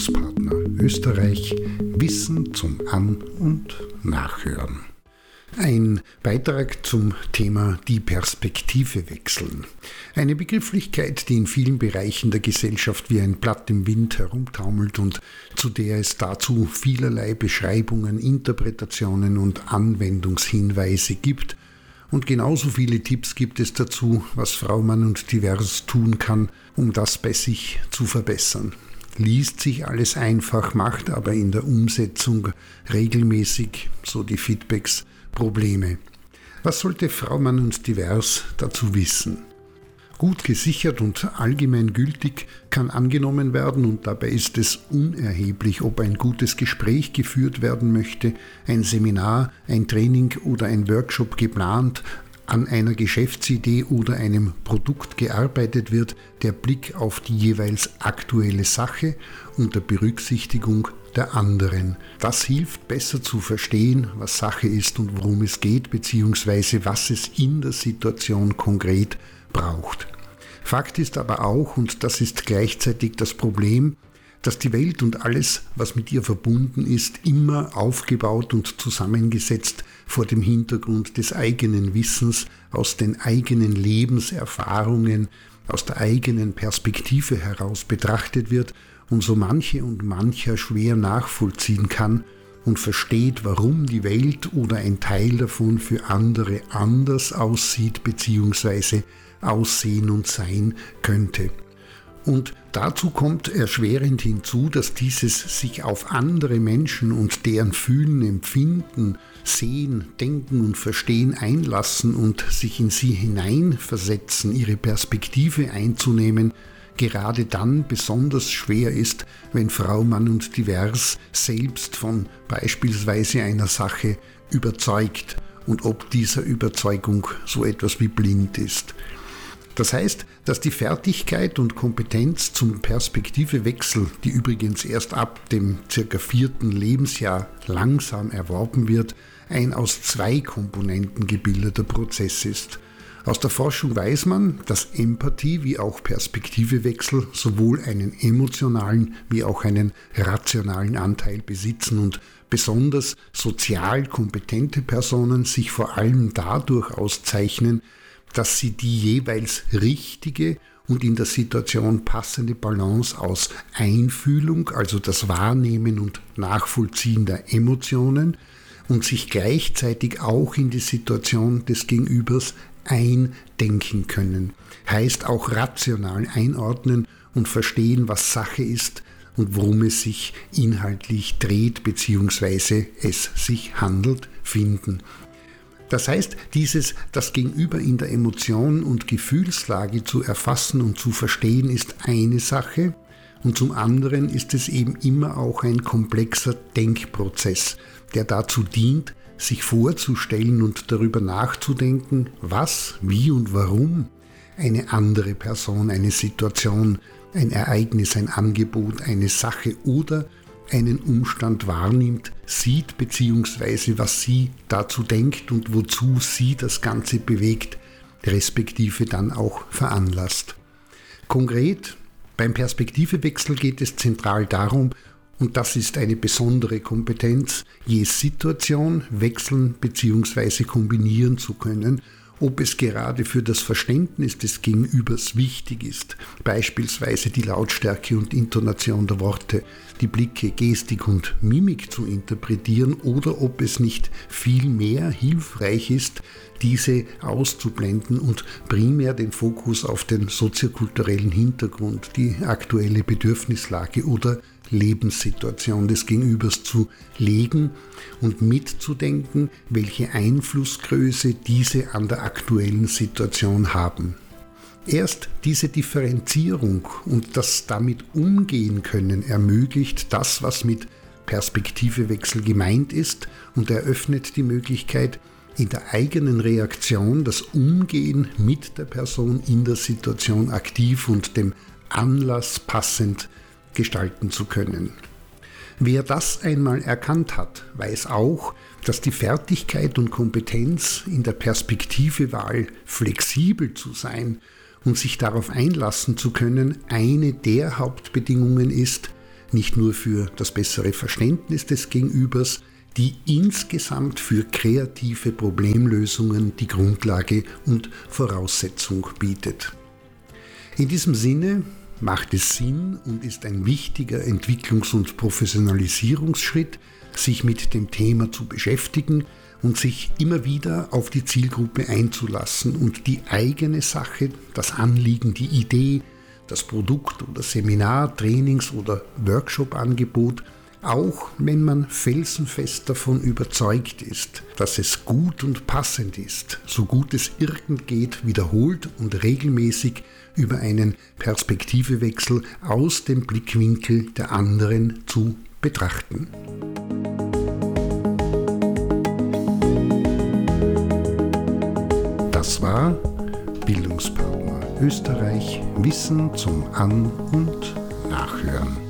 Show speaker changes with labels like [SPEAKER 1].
[SPEAKER 1] Bildungspartner Österreich Wissen zum An- und Nachhören. Ein Beitrag zum Thema die Perspektive wechseln. Eine Begrifflichkeit, die in vielen Bereichen der Gesellschaft wie ein Blatt im Wind herumtaumelt und zu der es dazu vielerlei Beschreibungen, Interpretationen und Anwendungshinweise gibt. Und genauso viele Tipps gibt es dazu, was Frau Mann und Divers tun kann, um das bei sich zu verbessern. Liest sich alles einfach, macht aber in der Umsetzung regelmäßig, so die Feedbacks, Probleme. Was sollte Frau Mann und Divers dazu wissen? Gut gesichert und allgemein gültig kann angenommen werden und dabei ist es unerheblich, ob ein gutes Gespräch geführt werden möchte, ein Seminar, ein Training oder ein Workshop geplant, an einer Geschäftsidee oder einem Produkt gearbeitet wird, der Blick auf die jeweils aktuelle Sache unter Berücksichtigung der anderen. Das hilft besser zu verstehen, was Sache ist und worum es geht, beziehungsweise was es in der Situation konkret braucht. Fakt ist aber auch, und das ist gleichzeitig das Problem, dass die Welt und alles, was mit ihr verbunden ist, immer aufgebaut und zusammengesetzt vor dem Hintergrund des eigenen Wissens, aus den eigenen Lebenserfahrungen, aus der eigenen Perspektive heraus betrachtet wird und so manche und mancher schwer nachvollziehen kann und versteht, warum die Welt oder ein Teil davon für andere anders aussieht bzw. aussehen und sein könnte. Und dazu kommt erschwerend hinzu, dass dieses sich auf andere Menschen und deren Fühlen, Empfinden, Sehen, Denken und Verstehen einlassen und sich in sie hineinversetzen, ihre Perspektive einzunehmen, gerade dann besonders schwer ist, wenn Frau, Mann und Divers selbst von beispielsweise einer Sache überzeugt und ob dieser Überzeugung so etwas wie blind ist. Das heißt, dass die Fertigkeit und Kompetenz zum Perspektivewechsel, die übrigens erst ab dem circa vierten Lebensjahr langsam erworben wird, ein aus zwei Komponenten gebildeter Prozess ist. Aus der Forschung weiß man, dass Empathie wie auch Perspektivewechsel sowohl einen emotionalen wie auch einen rationalen Anteil besitzen und besonders sozial kompetente Personen sich vor allem dadurch auszeichnen, dass sie die jeweils richtige und in der Situation passende Balance aus Einfühlung, also das Wahrnehmen und Nachvollziehen der Emotionen und sich gleichzeitig auch in die Situation des Gegenübers eindenken können. Heißt auch rational einordnen und verstehen, was Sache ist und worum es sich inhaltlich dreht bzw. es sich handelt, finden. Das heißt, dieses das Gegenüber in der Emotion und Gefühlslage zu erfassen und zu verstehen, ist eine Sache. Und zum anderen ist es eben immer auch ein komplexer Denkprozess, der dazu dient, sich vorzustellen und darüber nachzudenken, was, wie und warum eine andere Person, eine Situation, ein Ereignis, ein Angebot, eine Sache oder einen Umstand wahrnimmt, sieht bzw. was sie dazu denkt und wozu sie das Ganze bewegt, respektive dann auch veranlasst. Konkret beim Perspektivewechsel geht es zentral darum, und das ist eine besondere Kompetenz, je Situation wechseln bzw. kombinieren zu können ob es gerade für das Verständnis des Gegenübers wichtig ist, beispielsweise die Lautstärke und Intonation der Worte, die Blicke, Gestik und Mimik zu interpretieren oder ob es nicht viel mehr hilfreich ist, diese auszublenden und primär den Fokus auf den soziokulturellen Hintergrund, die aktuelle Bedürfnislage oder Lebenssituation des Gegenübers zu legen und mitzudenken, welche Einflussgröße diese an der aktuellen Situation haben. Erst diese Differenzierung und das damit umgehen können ermöglicht das, was mit Perspektivewechsel gemeint ist und eröffnet die Möglichkeit, in der eigenen Reaktion das Umgehen mit der Person in der Situation aktiv und dem Anlass passend gestalten zu können. Wer das einmal erkannt hat, weiß auch, dass die Fertigkeit und Kompetenz in der Perspektivewahl flexibel zu sein und sich darauf einlassen zu können, eine der Hauptbedingungen ist, nicht nur für das bessere Verständnis des Gegenübers, die insgesamt für kreative Problemlösungen die Grundlage und Voraussetzung bietet. In diesem Sinne macht es Sinn und ist ein wichtiger Entwicklungs- und Professionalisierungsschritt, sich mit dem Thema zu beschäftigen und sich immer wieder auf die Zielgruppe einzulassen und die eigene Sache, das Anliegen, die Idee, das Produkt oder Seminar, Trainings- oder Workshop-Angebot auch wenn man felsenfest davon überzeugt ist, dass es gut und passend ist, so gut es irgend geht, wiederholt und regelmäßig über einen Perspektivewechsel aus dem Blickwinkel der anderen zu betrachten. Das war Bildungspartner Österreich Wissen zum An- und Nachhören.